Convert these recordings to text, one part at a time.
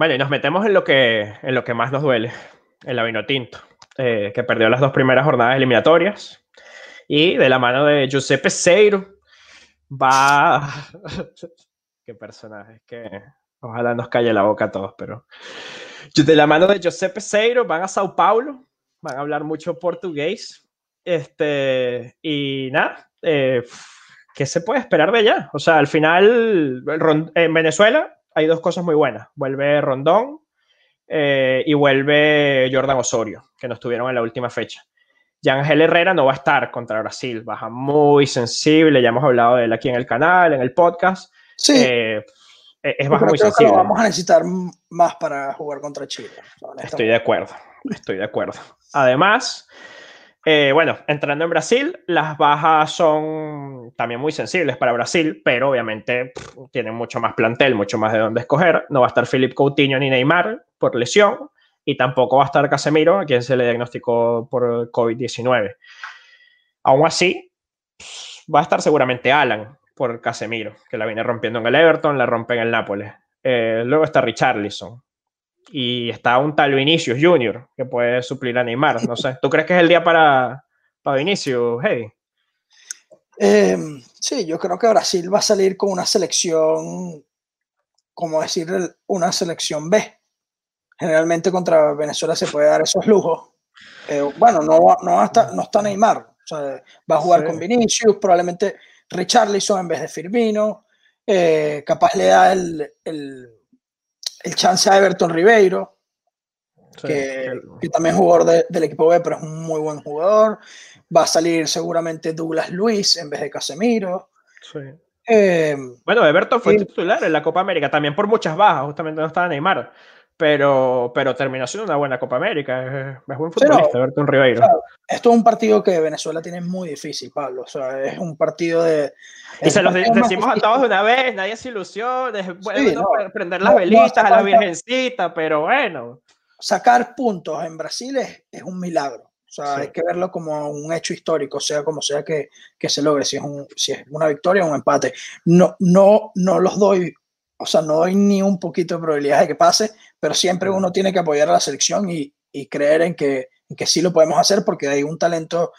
Bueno, y nos metemos en lo que, en lo que más nos duele, el Avino Tinto, eh, que perdió las dos primeras jornadas eliminatorias. Y de la mano de Giuseppe Seiro va... Qué personaje, que ojalá nos calle la boca a todos, pero... De la mano de Giuseppe Seiro van a Sao Paulo, van a hablar mucho portugués. Este, y nada, eh, ¿qué se puede esperar de allá? O sea, al final, en Venezuela hay dos cosas muy buenas. Vuelve Rondón eh, y vuelve Jordan Osorio, que no estuvieron en la última fecha. Yangel Herrera no va a estar contra Brasil, baja muy sensible, ya hemos hablado de él aquí en el canal, en el podcast. Sí. Eh, es baja muy sensible. vamos a necesitar más para jugar contra Chile. Estoy de acuerdo, estoy de acuerdo. Además, eh, bueno, entrando en Brasil, las bajas son también muy sensibles para Brasil, pero obviamente tienen mucho más plantel, mucho más de dónde escoger. No va a estar Felipe Coutinho ni Neymar por lesión, y tampoco va a estar Casemiro, a quien se le diagnosticó por COVID-19. Aún así, va a estar seguramente Alan por Casemiro, que la viene rompiendo en el Everton, la rompe en el Nápoles. Eh, luego está Richarlison, y está un tal Vinicius Junior que puede suplir a Neymar. No sé, ¿tú crees que es el día para, para Vinicius, hey? Em, sí, yo creo que Brasil va a salir con una selección, como decir, una selección B. Generalmente contra Venezuela se puede dar esos lujos. Eh, bueno, no, no, está, no está Neymar. O sea, va a jugar con Vinicius, probablemente Richarlison en vez de Firmino. Eh, capaz le da el el chance a Everton Ribeiro, que, también es jugador del equipo B, pero es un muy buen jugador. Va a salir seguramente Douglas Luis en vez de Casemiro. Eh, bueno, Everton fue titular en la Copa América, también por muchas bajas, justamente no estaba Neymar, pero, pero terminó siendo una buena Copa América. Es, buen futbolista, Everton Ribeiro. esto es un partido que Venezuela tiene muy difícil, Pablo. O sea, es un partido de y se los decimos a todos de una vez, nadie se ilusiona, bueno, prender las velitas a la virgencita, pero bueno. Sacar puntos en Brasil es, es un milagro. O sea, hay que verlo como un hecho histórico, sea como sea que, que se logre, si es, un, si es una victoria o un empate. No, no, no los doy, o sea, no doy ni un poquito de probabilidad de que pase, pero siempre uno tiene que apoyar a la selección y, y creer en que, en que sí lo podemos hacer porque hay un talento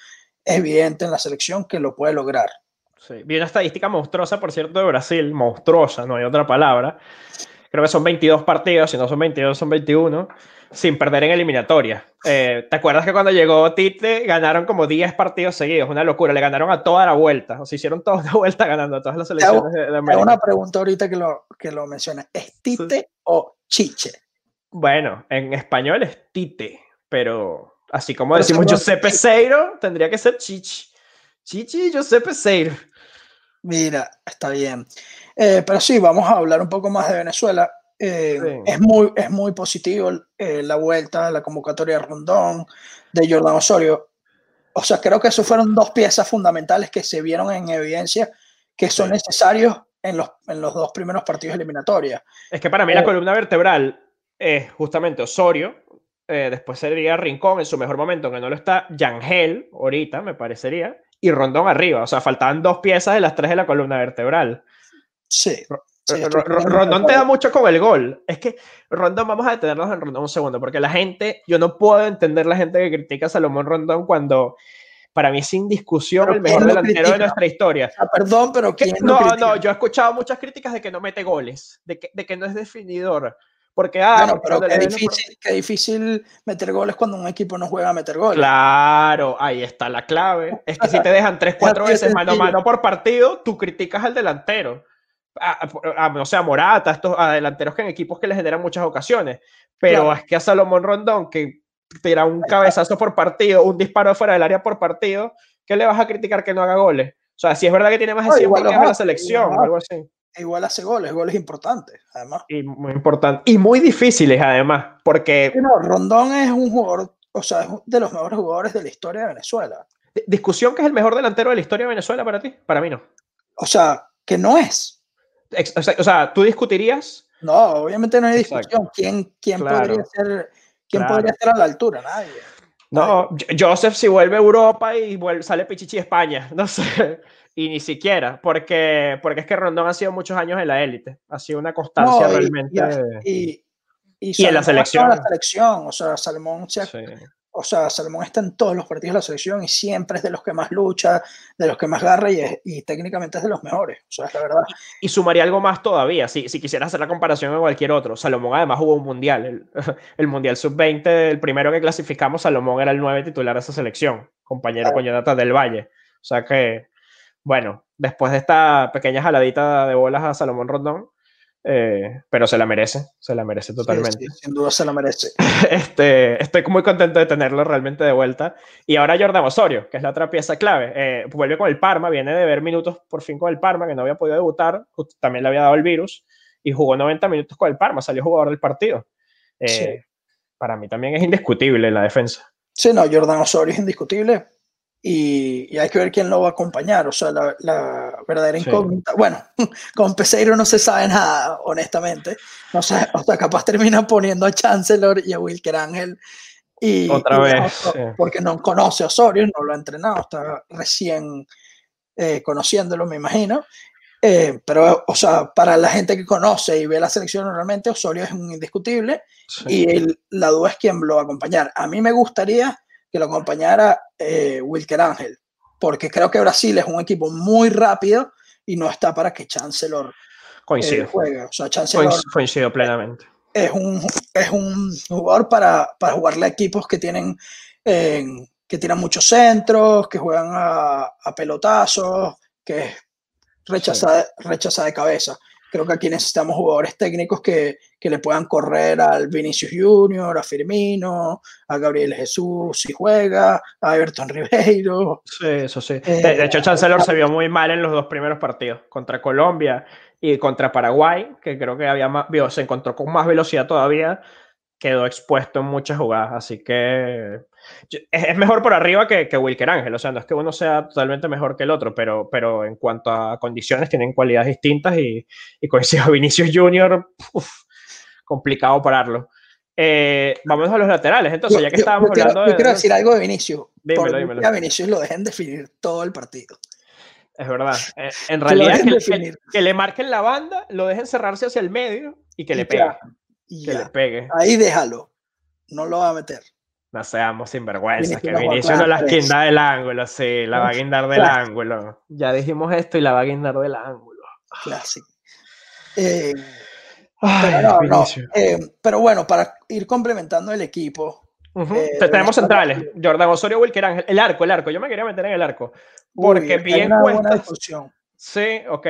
evidente en la selección que lo puede lograr. Sí. Vi una estadística monstruosa, por cierto, de Brasil, monstruosa, no hay otra palabra. Creo que son 22 partidos, si no son 22, son 21, sin perder en eliminatoria. Eh, ¿Te acuerdas que cuando llegó Tite ganaron como 10 partidos seguidos? Una locura, le ganaron a toda la vuelta, o sea, hicieron toda la vuelta ganando a todas las selecciones de, América. una pregunta ahorita que lo, que lo mencionas, ¿es Tite o Chiche? Bueno, en español es Tite, pero así como decimos Giuseppe Seiro, tendría que ser Chichi. Chichi y Giuseppe Seiro. Mira, está bien. Eh, pero sí, vamos a hablar un poco más de Venezuela. Eh, es, muy, es muy positivo eh, la vuelta, la convocatoria de Rondón, de Jordan Osorio. O sea, creo que eso fueron dos piezas fundamentales que se vieron en evidencia que son necesarios en los, en los dos primeros partidos eliminatorios. Es que para mí la columna vertebral es justamente Osorio, después sería Rincón en su mejor momento, que no lo está, Yangel, ahorita me parecería, y Rondón arriba. O sea, faltaban dos piezas de las tres de la columna vertebral. Sí. Rondón te da mucho con el gol. Es que Rondón, vamos a detenernos en Rondón un segundo, porque la gente, yo no puedo entender la gente que critica a Salomón Rondón cuando para mí sin discusión el mejor delantero de nuestra historia. Ah, perdón, pero ¿quién No, no, yo he escuchado muchas críticas de que no mete goles, de que, de que no es definidor. Porque, ah, pero qué difícil, qué difícil meter goles cuando un equipo no juega a meter goles. Claro, ahí está la clave. Es que si te dejan 3, 4 veces mano a mano por partido, tú criticas al delantero. A, no sé, a Morata, estos a delanteros que en equipos que les generan muchas ocasiones. Pero es que a Salomón Rondón, que tira un cabezazo por partido, un disparo fuera del área por partido, ¿qué le vas a criticar que no haga goles? O sea, si es verdad que tiene más de 100 goles en la selección, o algo así igual hace goles, goles importantes, además. Y muy importantes. Y muy difíciles, además, porque... No, Rondón es un jugador, o sea, es de los mejores jugadores de la historia de Venezuela. ¿Discusión que es el mejor delantero de la historia de Venezuela para ti? Para mí no. O sea, que no es. O sea, ¿tú discutirías? No, obviamente no hay discusión. ¿Quién, quién podría ser... ¿Quién podría estar a la altura? Nadie. No, Joseph si vuelve a Europa y vuelve, sale Pichichi España, no sé. Y ni siquiera, porque, porque es que Rondón ha sido muchos años en la élite. Ha sido una constancia realmente. Y, y, en la selección. La selección, o sea, Salomón se, o sea, Salomón está en todos los partidos de la selección y siempre es de los que más lucha, de los que más garra y, y técnicamente es de los mejores. O sea, es la verdad. Y, sumaría algo más todavía, si, si quisieras hacer la comparación con cualquier otro. Salomón además jugó un mundial, el, el Mundial Sub-20, el primero que clasificamos, Salomón era el nueve titular de esa selección, compañero con Jonathan del Valle. O sea que, bueno, después de esta pequeña jaladita de bolas a Salomón Rondón, eh, pero se la merece, se la merece totalmente. sin duda se la merece. Este, estoy muy contento de tenerlo realmente de vuelta. Y ahora Jordan Osorio, que es la otra pieza clave, eh, vuelve con el Parma, viene de ver minutos por fin con el Parma, que no había podido debutar, también le había dado el virus, y jugó 90 minutos con el Parma, salió jugador del partido. Eh, para mí también es indiscutible la defensa. Sí, no, Jordan Osorio es indiscutible y, hay que ver quién lo va a acompañar. O sea, la, verdadera incógnita. Bueno, con Peseiro no se sabe nada, honestamente. No sé, o sea, capaz termina poniendo a Chancellor y a Wilker Ángel. Y, Otra vez. Porque no conoce a Osorio, no lo ha entrenado, está recién eh, conociéndolo, me imagino. Eh, pero, o sea, para la gente que conoce y ve la selección normalmente, Osorio es un indiscutible y la duda es quién lo va a acompañar. A mí me gustaría que lo acompañara eh, Wilker Ángel, porque creo que Brasil es un equipo muy rápido y no está para que Chancellor eh, Coincido. juegue. O sea, Chancellor Coincido plenamente. Es un, es un jugador para, para jugarle a equipos que tienen, que tienen muchos centros, que juegan a, a pelotazos, que rechaza, rechaza de cabeza. Creo que aquí necesitamos jugadores técnicos que, que le puedan correr al Vinicius Junior, a Firmino, a Gabriel Jesús si juega, a Everton Ribeiro. Sí, eso sí. de, hecho, Chancellor se vio muy mal en los dos primeros partidos, contra Colombia y contra Paraguay, que creo que había más, se encontró con más velocidad todavía, quedó expuesto en muchas jugadas, así que es mejor por arriba que, que, Wilker Ángel, o sea, no es que uno sea totalmente mejor que el otro, pero, pero en cuanto a condiciones tienen cualidades distintas y, y coincido Vinicius Junior, complicado pararlo. Eh, vamos a los laterales, entonces, ya que estábamos hablando de... Yo quiero decir algo de Vinicius. Dímelo, dímelo. A Vinicius lo dejen definir todo el partido. Es verdad. Eh, en realidad, que, que, le marquen la banda, lo dejen cerrarse hacia el medio y que le pegue. que le pegue. Ahí déjalo. No lo va a meter. No seamos sinvergüenzas, que Vinicius no la guinda del ángulo, sí, la va a guindar del ángulo. Ya dijimos esto y la va a guindar del ángulo. Clásico. Eh, eh, pero, bueno, para ir complementando el equipo. Eh, tenemos centrales, Jordan Osorio, Wilker Ángel, el arco, el arco, yo me quería meter en el arco, porque bien cuesta. Sí, ok.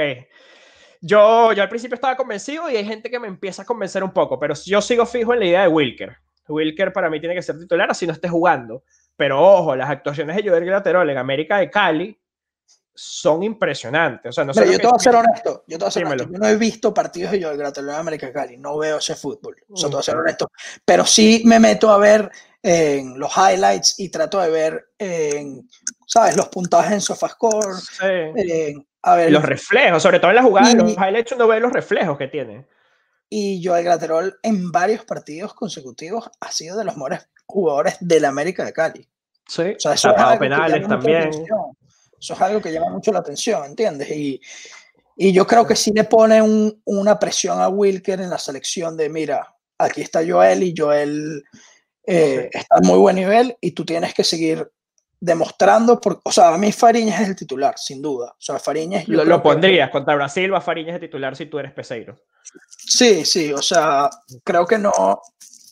Yo, yo al principio estaba convencido y hay gente que me empieza a convencer un poco, pero yo sigo fijo en la idea de Wilker. Wilker para mí tiene que ser titular así no esté jugando. Pero ojo, las actuaciones de Joder Graterol en América de Cali son impresionantes. O sea, no yo te voy a ser honesto. Yo, te voy a no he visto partidos de Joder Graterol en América de Cali. No veo ese fútbol. O sea, te voy a ser honesto. Pero sí me meto a ver en los highlights y trato de ver, en, ¿sabes? Los puntajes en SofaScore. Sí. a ver, los reflejos, sobre todo en las jugadas, los highlights uno ve los reflejos que tiene. Y Joel Graterol en varios partidos consecutivos ha sido de los mejores jugadores de la América de Cali. Sí, o sea, eso es penales también. Eso es algo que llama mucho la atención, ¿entiendes? Y, y yo creo que sí le pone un, una presión a Wilker en la selección de, mira, aquí está Joel y Joel eh, está a muy buen nivel y tú tienes que seguir demostrando, por, o sea, a mí Fariñas es el titular, sin duda. O sea, Fariñas... Lo, lo pondrías contra Brasil, va Fariñas el titular si tú eres Peseiro. Sí, sí, o sea, creo que no,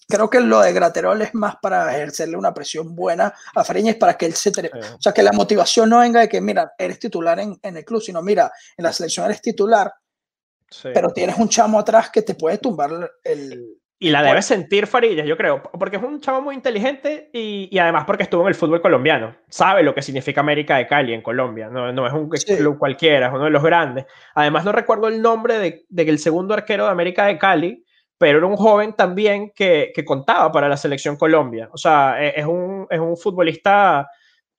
creo que lo de Graterol es más para ejercerle una presión buena a Fariñas para que él se... O sea, que la motivación no venga de que, mira, eres titular en, en el club, sino, mira, en la selección eres titular, pero tienes un chamo atrás que te puede tumbar el, y la debe sentir Farillas, yo creo, porque es un chavo muy inteligente y, y, además porque estuvo en el fútbol colombiano. Sabe lo que significa América de Cali en Colombia. No, no es un club cualquiera, es uno de los grandes. Además, no recuerdo el nombre de, de, el segundo arquero de América de Cali, pero era un joven también que, que contaba para la selección Colombia. O sea, e, es un, es un futbolista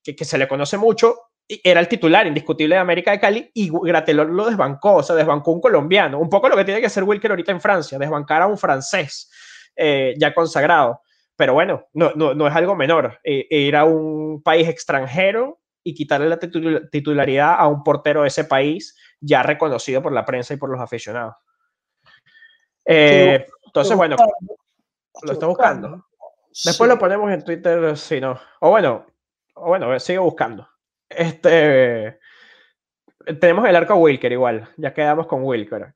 que, que se le conoce mucho era el titular indiscutible de América de Cali y Gratelor lo desbancó, o sea, desbancó un colombiano. Un poco lo que tiene que hacer Wilker ahorita en Francia, desbancar a un francés eh, ya consagrado. Pero bueno, no, no, no es algo menor. Eh, ir a un país extranjero y quitarle la titularidad a un portero de ese país ya reconocido por la prensa y por los aficionados. Eh, entonces, bueno. lo estoy buscando. Después lo ponemos en Twitter si no. O bueno, o bueno, sigue buscando. Este. Tenemos el arco Wilker igual. Ya quedamos con Wilker.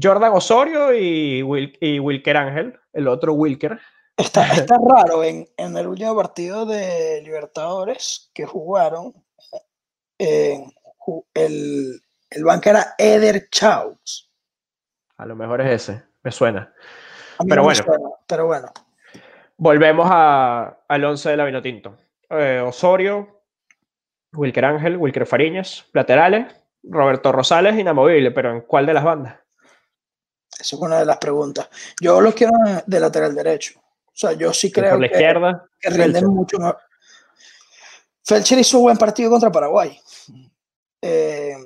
Jordan Osorio y, y Wilker Ángel, el otro Wilker. Está, está raro en, en, el último partido de Libertadores que jugaron. Eh, el, el banco era Eder Chaus. A lo mejor es ese, me suena. Pero bueno, pero bueno. Volvemos a, al 11 de la Vinotinto. Eh, Osorio, Wilker Ángel, Wilker Fariñas, laterales, Roberto Rosales, inamovible, pero ¿en cuál de las bandas? Esa es una de las preguntas. Yo los quiero de lateral derecho. O sea, yo sí creo por la izquierda, que rinden mucho más. Felcher hizo un buen partido contra Paraguay. Eh,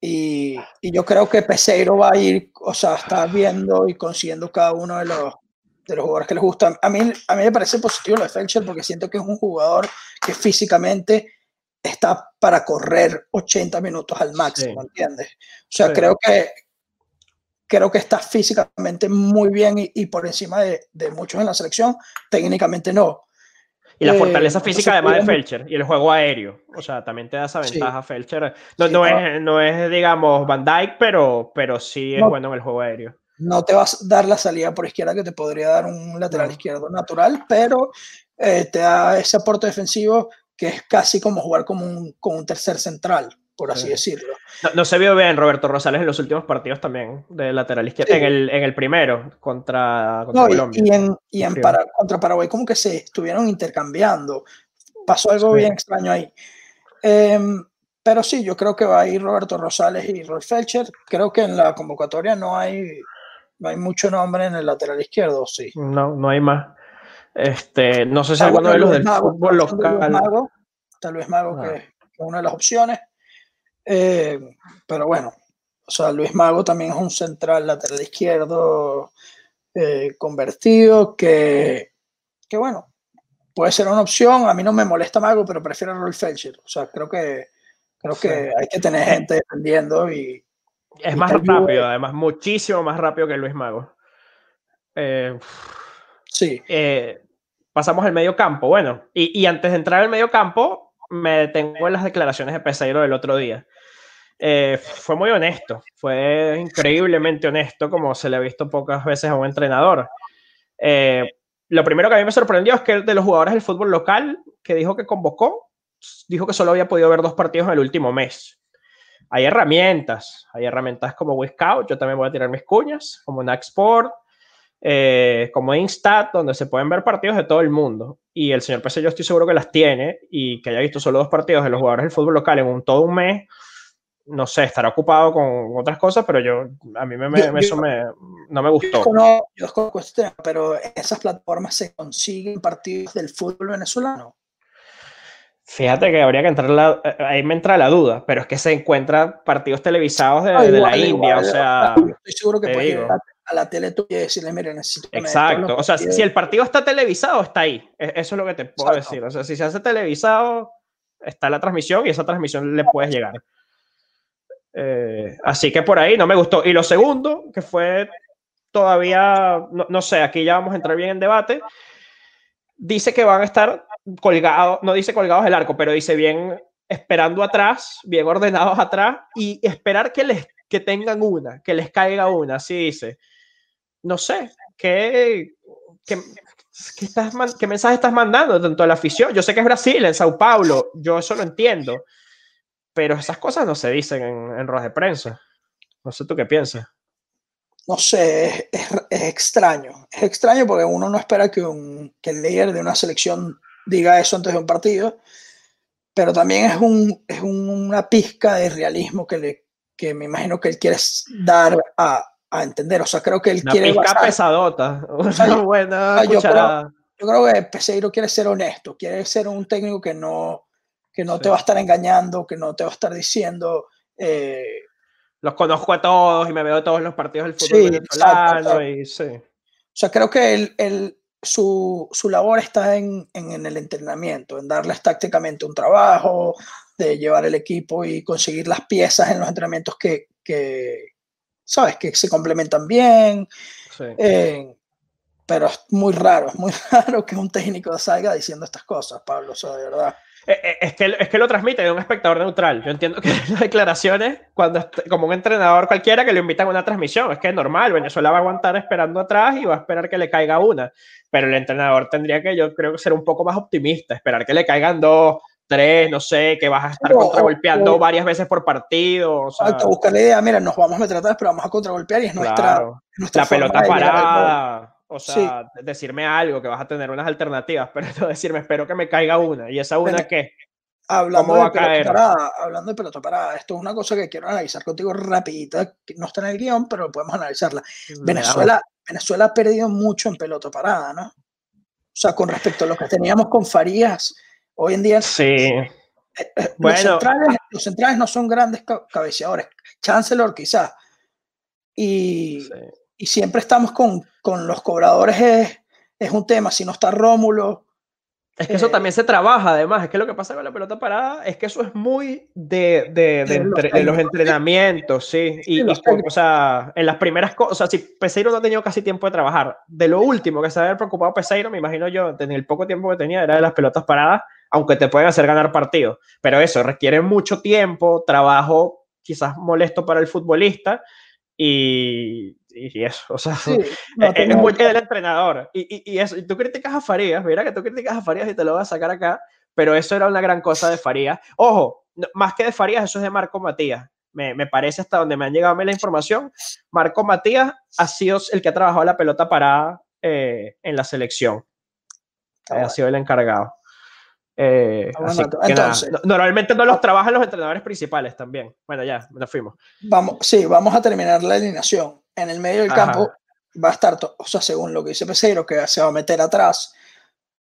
y, y, yo creo que Peseiro va a ir, o sea, está viendo y consiguiendo cada uno de los, de los jugadores que les gustan. A mí, a mí me parece positivo lo de Felcher porque siento que es un jugador que físicamente está para correr 80 minutos al máximo, ¿entiendes? O sea, creo que, creo que está físicamente muy bien y, por encima de, muchos en la selección, técnicamente no. Y la fortaleza eh, física además de Felcher y el juego aéreo. O sea, también te da esa ventaja Felcher. No, no, es, no es, digamos, Van Dyke, pero, pero sí es bueno en el juego aéreo. No te vas a dar la salida por izquierda que te podría dar un lateral izquierdo natural, pero eh, te da ese aporte defensivo que es casi como jugar como un, como un tercer central por así decirlo. No, se vio bien Roberto Rosales en los últimos partidos también de lateral izquierdo, en, el, en, el, primero contra, Colombia. Y, en, y en para, contra Paraguay como que se estuvieron intercambiando. Pasó algo bien extraño ahí. Em, pero sí, yo creo que va a ir Roberto Rosales y Rolf Felcher. Creo que en la convocatoria no hay, no hay mucho nombre en el lateral izquierdo, sí. No, no hay más. Este, no sé si alguno de los del fútbol local. Tal vez Mago, que, que es una de las opciones. Eh, pero bueno, o sea, Luis Mago también es un central lateral izquierdo eh, convertido que, que, bueno, puede ser una opción. A mí no me molesta Mago, pero prefiero a Rolf Felcher. O sea, creo que, creo que hay que tener gente defendiendo y... Es más rápido, además, muchísimo más rápido que Luis Mago. Eh, sí. Pasamos al medio campo. Bueno, y, antes de entrar al medio campo, me detengo en las declaraciones de Peseiro del otro día. Eh, fue muy honesto, fue increíblemente honesto, como se le ha visto pocas veces a un entrenador. Eh, lo primero que a mí me sorprendió es que de los jugadores del fútbol local que dijo que convocó, dijo que solo había podido ver dos partidos en el último mes. Hay herramientas, hay herramientas como Wiscout, yo también voy a tirar mis cuñas, como Naxport, eh, como Instat, donde se pueden ver partidos de todo el mundo. Y el señor Pese yo estoy seguro que las tiene y que haya visto solo dos partidos de los jugadores del fútbol local en un, todo un mes no sé, estará ocupado con otras cosas, pero yo, a mí me, eso me, no me gustó. Yo desconozco, este tema, pero esas plataformas se consiguen partidos del fútbol venezolano. Fíjate que habría que entrar, la, ahí me entra la duda, pero es que se encuentran partidos televisados de, la India, o sea... Estoy seguro que puedes ir a la tele y decirle, mire, necesito... Exacto, o sea, si, el partido está televisado, está ahí, e, eso es lo que te puedo decir, o sea, si se hace televisado, está la transmisión y esa transmisión le puedes llegar. Eh, así que por ahí no me gustó. Y lo segundo, que fue todavía, no, sé, aquí ya vamos a entrar bien en debate, dice que van a estar colgados, no dice colgados del arco, pero dice bien esperando atrás, bien ordenados atrás y esperar que les que tengan una, que les caiga una, así dice. No sé, ¿qué, qué, qué mensaje estás mandando tanto a la afición? Yo sé que es Brasil, en Sao Paulo, yo eso lo entiendo, pero esas cosas no se dicen en, en ruedas de prensa. No sé tú qué piensas. No sé, es, extraño. Es extraño porque uno no espera que, un, que el líder de una selección diga eso antes de un partido, pero también es, un, es una pizca de realismo que, le, que me imagino que él quiere dar a, a entender. O sea, creo que él una quiere. Pizca pesadota. Una buena yo creo, yo creo que Peseiro quiere ser honesto, quiere ser un técnico que no, que no te va a estar engañando, que no te va a estar diciendo... Eh, los conozco a todos y me veo todos los partidos del fútbol venezolano. Y, sí. O sea, creo que el, su, su, labor está en, en, el entrenamiento, en darles tácticamente un trabajo, de llevar el equipo y conseguir las piezas en los entrenamientos que, que ¿sabes? Que se complementan bien. Sí. Eh, pero es muy raro, es muy raro que un técnico salga diciendo estas cosas, Pablo, o de verdad. Eh, eh, es que, es que lo transmite de un espectador neutral. Yo entiendo que las declaraciones, cuando como un entrenador cualquiera que le invitan a una transmisión, es que es normal, Venezuela va a aguantar esperando atrás y va a esperar que le caiga una. Pero el entrenador tendría que, yo creo, ser un poco más optimista, esperar que le caigan dos, tres, no sé, que vas a estar contragolpeando varias veces por partido. O sea, buscar la idea, mira, nos vamos a meter atrás, pero vamos a contragolpear y es nuestra, La pelota parada. O sea, decirme algo, que vas a tener unas alternativas, pero decirme, espero que me caiga una. ¿Y esa una qué? Hablando ¿Cómo va a caer? Parada, hablando de pelota parada, esto es una cosa que quiero analizar contigo rapidita, no está en el guion, pero podemos analizarla. Venezuela, Venezuela ha perdido mucho en pelota parada, ¿no? O sea, con respecto a lo que teníamos con Farías, hoy en día... Sí. Eh, eh, bueno. los, centrales, no son grandes cabeceadores. Chancellor quizás. Y, y siempre estamos con, con los cobradores, es, es, un tema. Si no está Rómulo. Es que eso eh, también se trabaja, además. Es que lo que pasa con la pelota parada es que eso es muy de, de, de, los, entrenamientos, sí. Y, o sea, en las primeras cosas, si Peseiro no ha tenido casi tiempo de trabajar, de lo último que se había preocupado Peseiro, me imagino yo, en el poco tiempo que tenía, era de las pelotas paradas, aunque te pueden hacer ganar partidos. Pero eso requiere mucho tiempo, trabajo quizás molesto para el futbolista y, y eso, o sea, es, muy del entrenador. Y, y, eso, y tú criticas a Farías, mira que tú criticas a Farías y te lo voy a sacar acá, pero eso era una gran cosa de Farías. Ojo, más que de Farías, eso es de Marco Matías. Me, me, parece hasta donde me han llegado a mí la información. Marco Matías ha sido el que ha trabajado la pelota parada eh, en la selección. ha sido el encargado. Eh, normalmente no los trabajan los entrenadores principales también. Bueno, ya, nos fuimos. Vamos, sí, vamos a terminar la alineación. En el medio del campo va a estar, o sea, según lo que dice Peseiro, que se va a meter atrás,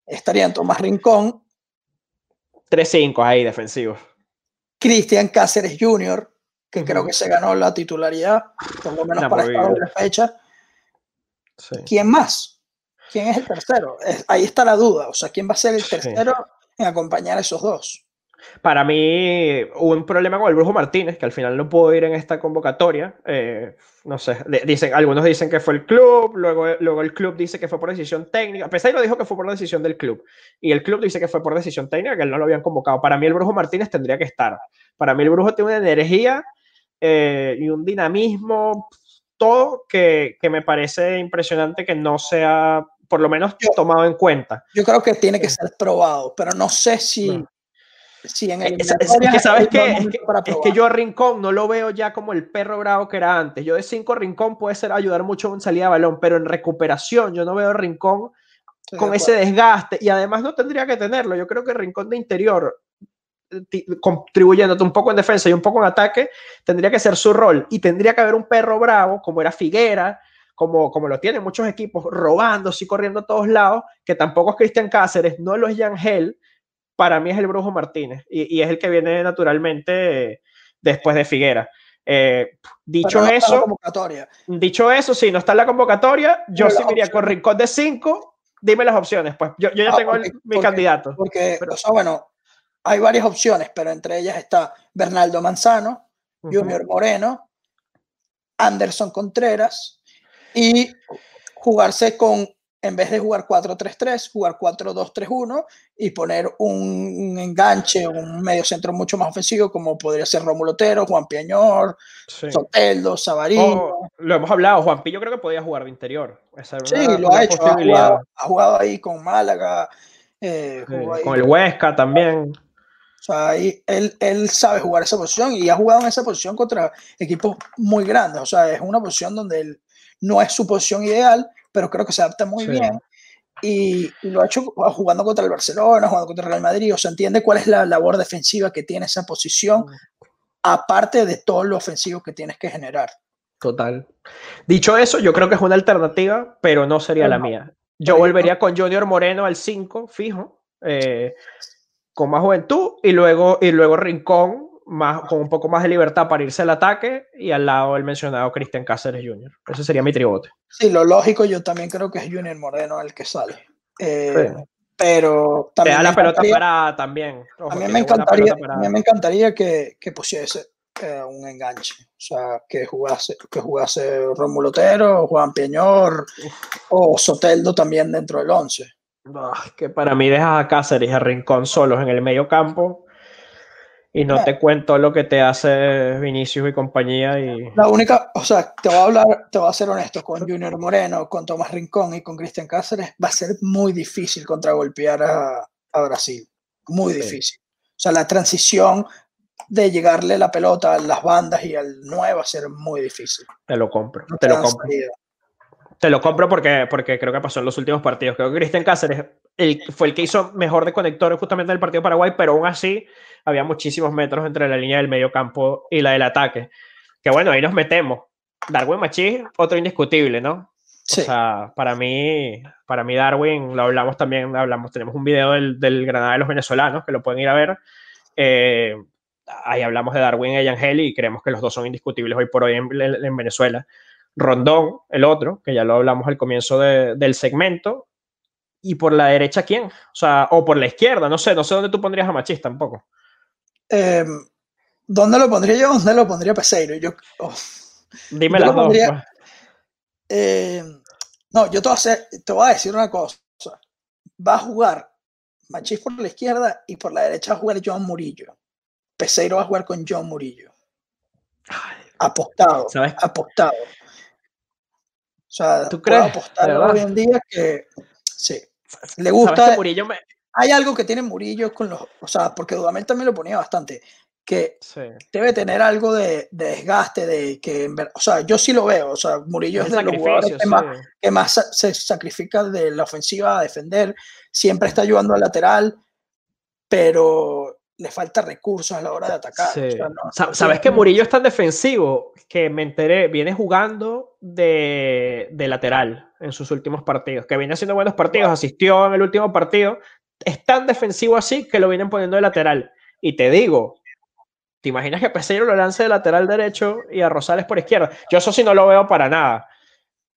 estarían Tomás Rincón. 3-5 ahí, defensivos. Cristian Cáceres Jr., que creo que se ganó la titularidad, por lo menos para esta doble fecha. ¿Quién más? ¿Quién es el tercero? ahí está la duda. O sea, ¿quién va a ser el tercero? en acompañar a esos dos. Para mí hubo un problema con el Brujo Martínez, que al final no pudo ir en esta convocatoria. Eh, no sé, dicen, algunos dicen que fue el club, luego, luego el club dice que fue por decisión técnica. lo dijo que fue por decisión del club. Y el club dice que fue por decisión técnica, que él no lo habían convocado. Para mí el Brujo Martínez tendría que estar. Para mí el Brujo tiene una energía eh, y un dinamismo, todo que, que me parece impresionante que no sea por lo menos tomado en cuenta. Yo creo que tiene que ser probado, pero no sé si, si en el es, que sabes que, es que, yo a Rincón no lo veo ya como el perro bravo que era antes. Yo de cinco Rincón puede ser ayudar mucho en salida de balón, pero en recuperación yo no veo a Rincón con ese desgaste y además no tendría que tenerlo. Yo creo que Rincón de interior contribuyéndote un poco en defensa y un poco en ataque, tendría que ser su rol y tendría que haber un perro bravo como era Figuera, como, como lo tienen muchos equipos, robando, y corriendo a todos lados, que tampoco es Cristian Cáceres, no lo es Yangel, para mí es el Brujo Martínez y, es el que viene naturalmente después de Figuera. Eh, dicho eso, dicho eso, si no está en la convocatoria, yo sí iría con Rincón de 5. Dime las opciones, pues yo, yo ya ah, tengo mi candidato. Porque, pero, bueno, hay varias opciones, pero entre ellas está Bernaldo Manzano, Junior Moreno, Anderson Contreras, y jugarse con, en vez de jugar 4-3-3, jugar 4-2-3-1 y poner un, enganche, un medio centro mucho más ofensivo, como podría ser Rómulo Otero, Juan Piañor, Soteldo, Sabarino. Oh, lo hemos hablado, Juan Pillo creo que podía jugar de interior. sí, lo ha hecho, ha jugado, ahí con Málaga. Eh, con el Huesca también. O sea, ahí él, él, sabe jugar esa posición y ha jugado en esa posición contra equipos muy grandes. O sea, es una posición donde él no es su posición ideal, pero creo que se adapta muy bien. Y, lo ha hecho jugando contra el Barcelona, jugando contra el Real Madrid. O sea, entiende cuál es la labor defensiva que tiene esa posición, aparte de todo lo ofensivo que tienes que generar. Total. Dicho eso, yo creo que es una alternativa, pero no sería la mía. Yo volvería con Junior Moreno al 5, fijo, eh, con más juventud, y luego, y luego Rincón más, con un poco más de libertad para irse al ataque y al lado el mencionado Cristian Cáceres Jr. Ese sería mi tribote. Sí, lo lógico yo también creo que es Junior Moreno el que sale. Eh, pero también... Te da la pelota para también. a mí me encantaría, me encantaría que, que, pusiese eh, un enganche. O sea, que jugase, que jugase Romulo Otero, Juan Peñor o Soteldo también dentro del 11. que para mí dejas a Cáceres y a Rincón solos en el medio campo y no te cuento lo que te hace Vinicius y compañía. Y... La única, o sea, te voy a hablar, te voy a ser honesto, con Junior Moreno, con Tomás Rincón y con Cristian Cáceres, va a ser muy difícil contragolpear a, a Brasil. Muy difícil. O sea, la transición de llegarle la pelota a las bandas y al 9 va a ser muy difícil. Te lo compro, te, lo compro. Te lo compro porque, porque creo que pasó en los últimos partidos. Creo que Cristian Cáceres fue el que hizo mejor de conectores justamente del partido Paraguay, pero aún así había muchísimos metros entre la línea del medio campo y la del ataque. Que bueno, ahí nos metemos. Darwin Machís, otro indiscutible, ¿no? O sea, para mí, para mí Darwin, lo hablamos también, hablamos, tenemos un video del, del Granada de los venezolanos que lo pueden ir a ver. Eh, ahí hablamos de Darwin y Angeli y creemos que los dos son indiscutibles hoy por hoy en, en Venezuela. Rondón, el otro, que ya lo hablamos al comienzo de, del segmento. Y por la derecha, ¿quién? O sea, o por la izquierda, no sé, no sé dónde tú pondrías a Machís tampoco. Em, ¿Dónde lo pondría yo? ¿Dónde lo pondría Peseiro? Yo, oh. Dime las dos. Pues. Em, no, yo te voy, a te voy a decir una cosa. Va a jugar Machís por la izquierda y por la derecha va a jugar John Murillo. Peseiro va a jugar con John Murillo. Apostado. ¿Sabes? Apostado. O sea, ¿tú crees? apostar hoy en día que sí. Le gusta. Murillo me, hay algo que tiene Murillo con los, o sea, porque Dudamel también lo ponía bastante, que debe tener algo de, desgaste, de que, o sea, yo sí lo veo, o sea, Murillo es, de los jugadores que, más, se sacrifica de la ofensiva a defender, siempre está ayudando al lateral, pero le falta recursos a la hora de atacar. Sabes que Murillo es tan defensivo que me enteré, viene jugando de, de, lateral en sus últimos partidos, que viene haciendo buenos partidos, asistió en el último partido, es tan defensivo así que lo vienen poniendo de lateral. Y te digo, ¿te imaginas que Peseiro lo lance de lateral derecho y a Rosales por izquierda? Yo eso sí no lo veo para nada.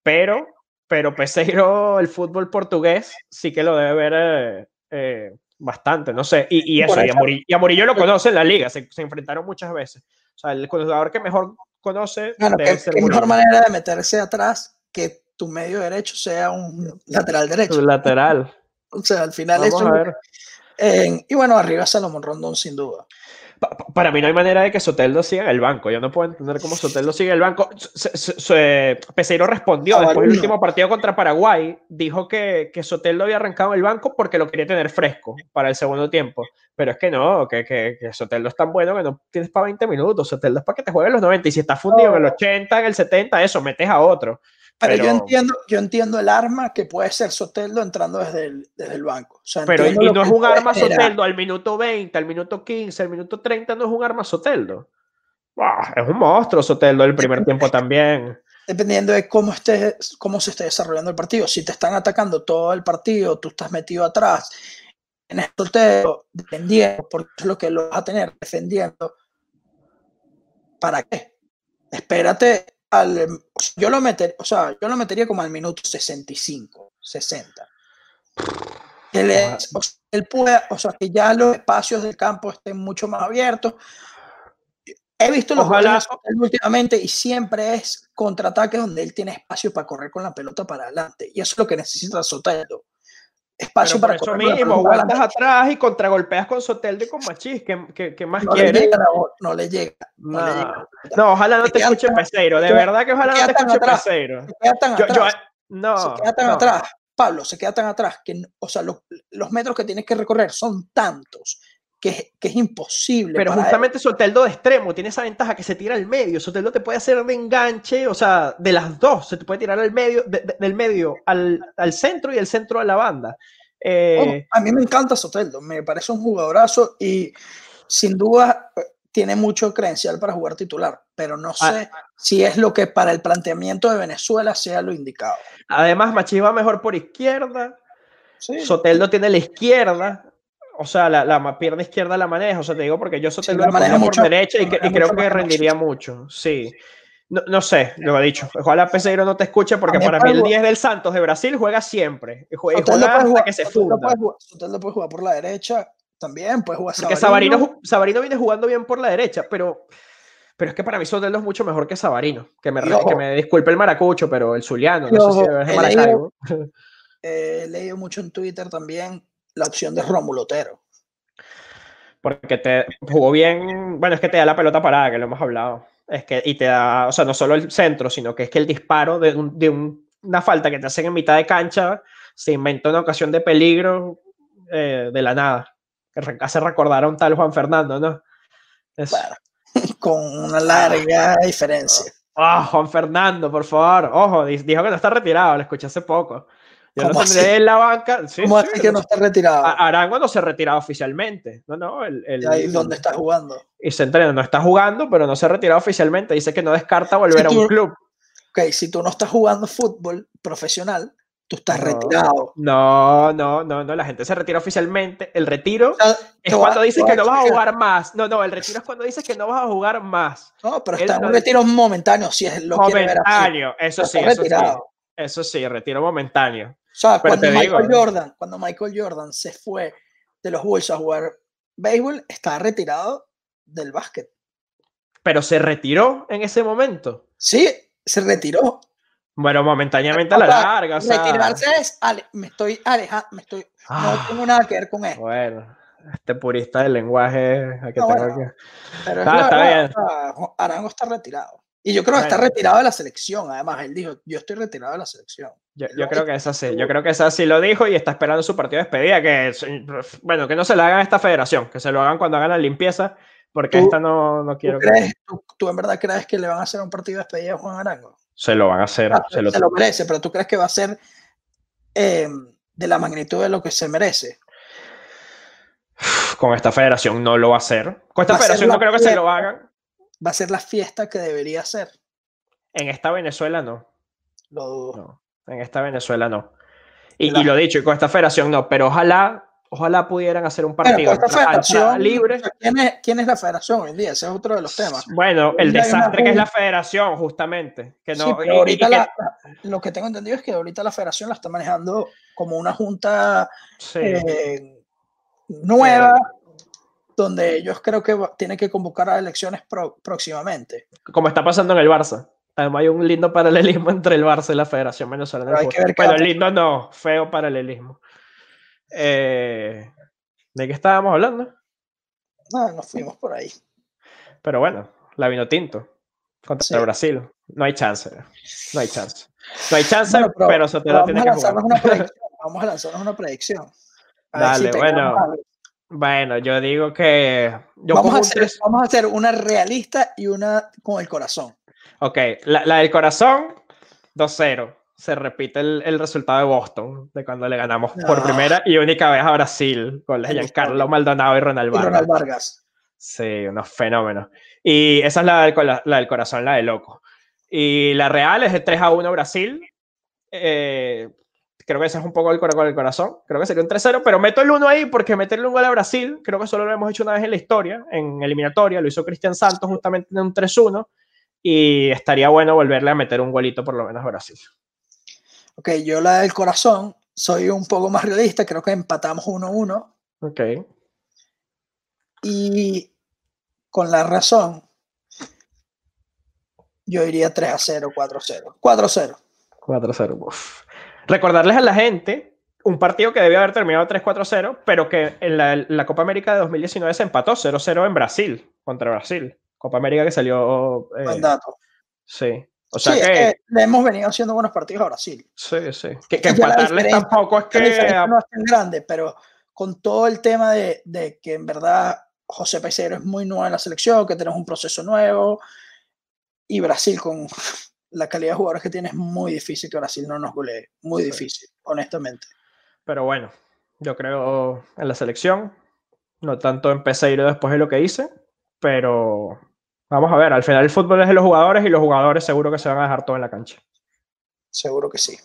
Pero, pero Peseiro, el fútbol portugués, sí que lo debe ver eh, eh, bastante, no sé. Y, eso, y a, Murillo, lo conoce en la liga, se, enfrentaron muchas veces. O sea, el jugador que mejor conoce. Bueno, qué, mejor manera de meterse atrás que tu medio derecho sea un lateral derecho. Un lateral. O sea, al final es eso. y bueno, arriba Salomón Rondón, sin duda. para mí no hay manera de que Soteldo siga en el banco. Yo no puedo entender cómo Soteldo sigue en el banco. Peseiro respondió ah, después del último partido contra Paraguay. Dijo que, que Soteldo había arrancado el banco porque lo quería tener fresco para el segundo tiempo. Pero es que no, que, que, que Soteldo es tan bueno que no tienes para 20 minutos. Soteldo es para que te juegues los 90. Y si está fundido en el 80, en el 70, eso, metes a otro. Pero, yo entiendo, yo entiendo el arma que puede ser Soteldo entrando desde el, desde el banco. pero y no es un arma Soteldo al minuto 20, al minuto 15, al minuto 30, no es un arma Soteldo. es un monstruo Soteldo el primer tiempo también. Dependiendo de cómo, esté, cómo se esté desarrollando el partido. Si te están atacando todo el partido, tú estás metido atrás en el Soteldo, defendiendo, porque es lo que lo vas a tener defendiendo. ¿Para qué? Espérate yo lo meter, o sea, yo lo metería como al minuto 65, 60. Él, él puede, o sea, que ya los espacios del campo estén mucho más abiertos. He visto los goles últimamente y siempre es contraataque donde él tiene espacio para correr con la pelota para adelante. Y eso es lo que necesita Soteldo espacio para eso mismo, aguantas atrás y contragolpeas con Soteldo y con Machís, ¿qué, más no quieres? Le llega, no, le llega, no, ojalá no te, escuche Peseiro, de verdad que ojalá no te escuche atrás, Peseiro. Se queda tan atrás, no, se queda tan atrás, Pablo, se queda tan atrás que, o sea, los, los metros que tienes que recorrer son tantos que, es imposible. Pero justamente Soteldo de extremo tiene esa ventaja que se tira al medio. Soteldo te puede hacer de enganche, o sea, de las dos, se te puede tirar al medio, del medio al, centro y el centro a la banda. Eh, a mí me encanta Soteldo, me parece un jugadorazo y sin duda tiene mucho credencial para jugar titular, pero no ah. sé si es lo que para el planteamiento de Venezuela sea lo indicado. Además, Machís va mejor por izquierda. Soteldo tiene la izquierda, o sea, la, la, pierna izquierda la maneja, o sea, te digo porque yo Soteldo la maneja por derecha y, creo que rendiría mucho, sí. No, no, sé, lo he dicho. Ojalá Peseiro no te escuche porque para mí el 10 del Santos de Brasil juega siempre. Juega, juega hasta que se funda. Soteldo puede jugar por la derecha también, puede jugar Porque Sabarino. Sabarino, viene jugando bien por la derecha, pero, Pero es que para mí Soteldo es mucho mejor que Sabarino. Que me, Y que me disculpe el maracucho, pero el Zuliano, Y no sé si es he Maracaibo. Eh, he leído mucho en Twitter también la opción de Rómulo Otero. Porque te jugó bien. Bueno, es que te da la pelota parada, que lo hemos hablado. Es que, y te da, o sea, no solo el centro, sino que es que el disparo de, un- de un- una falta que te hacen en mitad de cancha se inventa una ocasión de peligro eh, de la nada. Que hace recordar a un tal Juan Fernando, ¿no? Es- Bueno, con una larga diferencia. Ah, Juan Fernando, por favor. Ojo, di- dijo que no está retirado, lo escuché hace poco. Yo lo ¿Cómo tendré en la banca. Sí, ¿Cómo sí, así que no está retirado? Arango no se ha retirado oficialmente. No, no. El, el- ¿Y ahí dónde está jugando? Y se entrena, no está jugando, pero no se ha retirado oficialmente. Dice que no descarta volver Si a un club. Ok, si tú no estás jugando fútbol profesional, tú estás No. retirado. No, no, no, no. La gente se retira oficialmente. El retiro O sea, es cuando dices que no vas a jugar más. No, no, el retiro es cuando dices que no vas a jugar más. No, pero está en un retiro momentáneo, si es lo así. Momentáneo. Eso sí, eso sí. Eso sí, retiro momentáneo. O sea, Pero cuando Michael digo, ¿eh? Jordan, cuando Michael Jordan se fue de los Bulls a jugar béisbol, estaba retirado del básquet. Pero se retiró en ese momento. Sí, se retiró. Bueno, momentáneamente a la larga. O sea, Retirarse es, ale- me estoy alejando, me estoy, no Ah, tengo nada que ver con esto. bueno, este purista del lenguaje. a que No, tengo bueno. que- Pero es Está- verdad, bien. Arango está retirado. Y yo creo que está retirado de la selección. Además, él dijo, yo estoy retirado de la selección. Yo, creo que es así, yo creo que es así lo dijo y está esperando su partido de despedida, que bueno, que no se lo hagan a esta federación, que se lo hagan cuando hagan la limpieza, porque Tú- esta no, no ¿Tú, quiero que crees, tú, tú en verdad crees que le van a hacer un partido de despedida a Juan Arango? se lo van a hacer. Ah, se lo- se lo merece, pero tú crees que va a ser eh, de la magnitud de lo que se merece. con esta federación no lo va a hacer. Con esta Va federación no creo que se lo hagan. Va a ser la fiesta que debería ser. En esta Venezuela no. Lo dudo. no. En esta Venezuela no. Y, La- y lo dicho, y con esta federación no, pero ojalá, ojalá pudieran hacer un partido esta federación, libre. ¿quién es, ¿quién es la federación hoy en día? Ese es otro de los temas. Bueno, el desastre que es la federación, justamente. Que no, Sí, pero ahorita y la- lo que tengo entendido es que ahorita la federación la está manejando como una junta sí. eh, nueva, donde ellos creo que va- tienen que convocar a elecciones pro- próximamente. como está pasando en el Barça. Además hay un lindo paralelismo entre el Barça y la Federación Venezolana. de Pero hay que ver lindo no, feo paralelismo. Eh, ¿De qué estábamos hablando? No, nos fuimos por ahí. Pero bueno, la vino tinto contra Sí. Brasil. No hay chance. No hay chance. No hay chance, Bueno, pero, pero- Sotelo pero tiene vamos, que a jugar. lanzarnos una predicción. Vamos a lanzarnos una predicción. A Dale, bueno, algo. Bueno, yo digo que. Yo Vamos a, hacer, tres- vamos a hacer una realista y una con el corazón. Ok, la, la del corazón, 2-0. Se repite el, el resultado de Boston, de cuando le ganamos por No. primera y única vez a Brasil, con la Giancarlo. Maldonado y Ronald Y Vargas. Ronald Vargas. Sí, unos fenómenos. Y esa es la del, cola- la del corazón, la de loco. Y la real es de 3 a 1 Brasil. Eh, creo que ese es un poco el corazón del corazón. Creo que sería un 3-0, pero meto el 1 ahí porque meterle un gol a Brasil, creo que solo lo hemos hecho una vez en la historia, en eliminatoria, lo hizo Cristian Santos justamente en un 3-1. Y estaría bueno volverle a meter un golito por lo menos a Brasil. Ok, yo la del corazón soy un poco más realista. Creo que empatamos 1-1. Ok. Y con la razón, yo iría 3 a 0, 4 a 0. 4 a 0. 4-0. uf. Recordarles a la gente un partido que debió haber terminado 3-4-0, pero que en la, la Copa América de 2019 se empató 0-0 en Brasil, contra Brasil. Copa América que salió. eh, Buen dato. sí. O sea sí, es que. que le hemos venido haciendo buenos partidos a Brasil. Sí, sí. Que, que empatarles tampoco es que. no es tan grande, pero con todo el tema de, de que en verdad José Peseiro es muy nuevo en la selección, que tenemos un proceso nuevo, y Brasil con la calidad de jugadores que tiene es muy difícil que Brasil no nos golee. Muy Sí. difícil, honestamente. Pero bueno, yo creo en la selección. No tanto en Peseiro después de lo que hice, pero. Vamos a ver, al final el fútbol es de los jugadores y los jugadores seguro que se van a dejar todo en la cancha. Seguro que sí.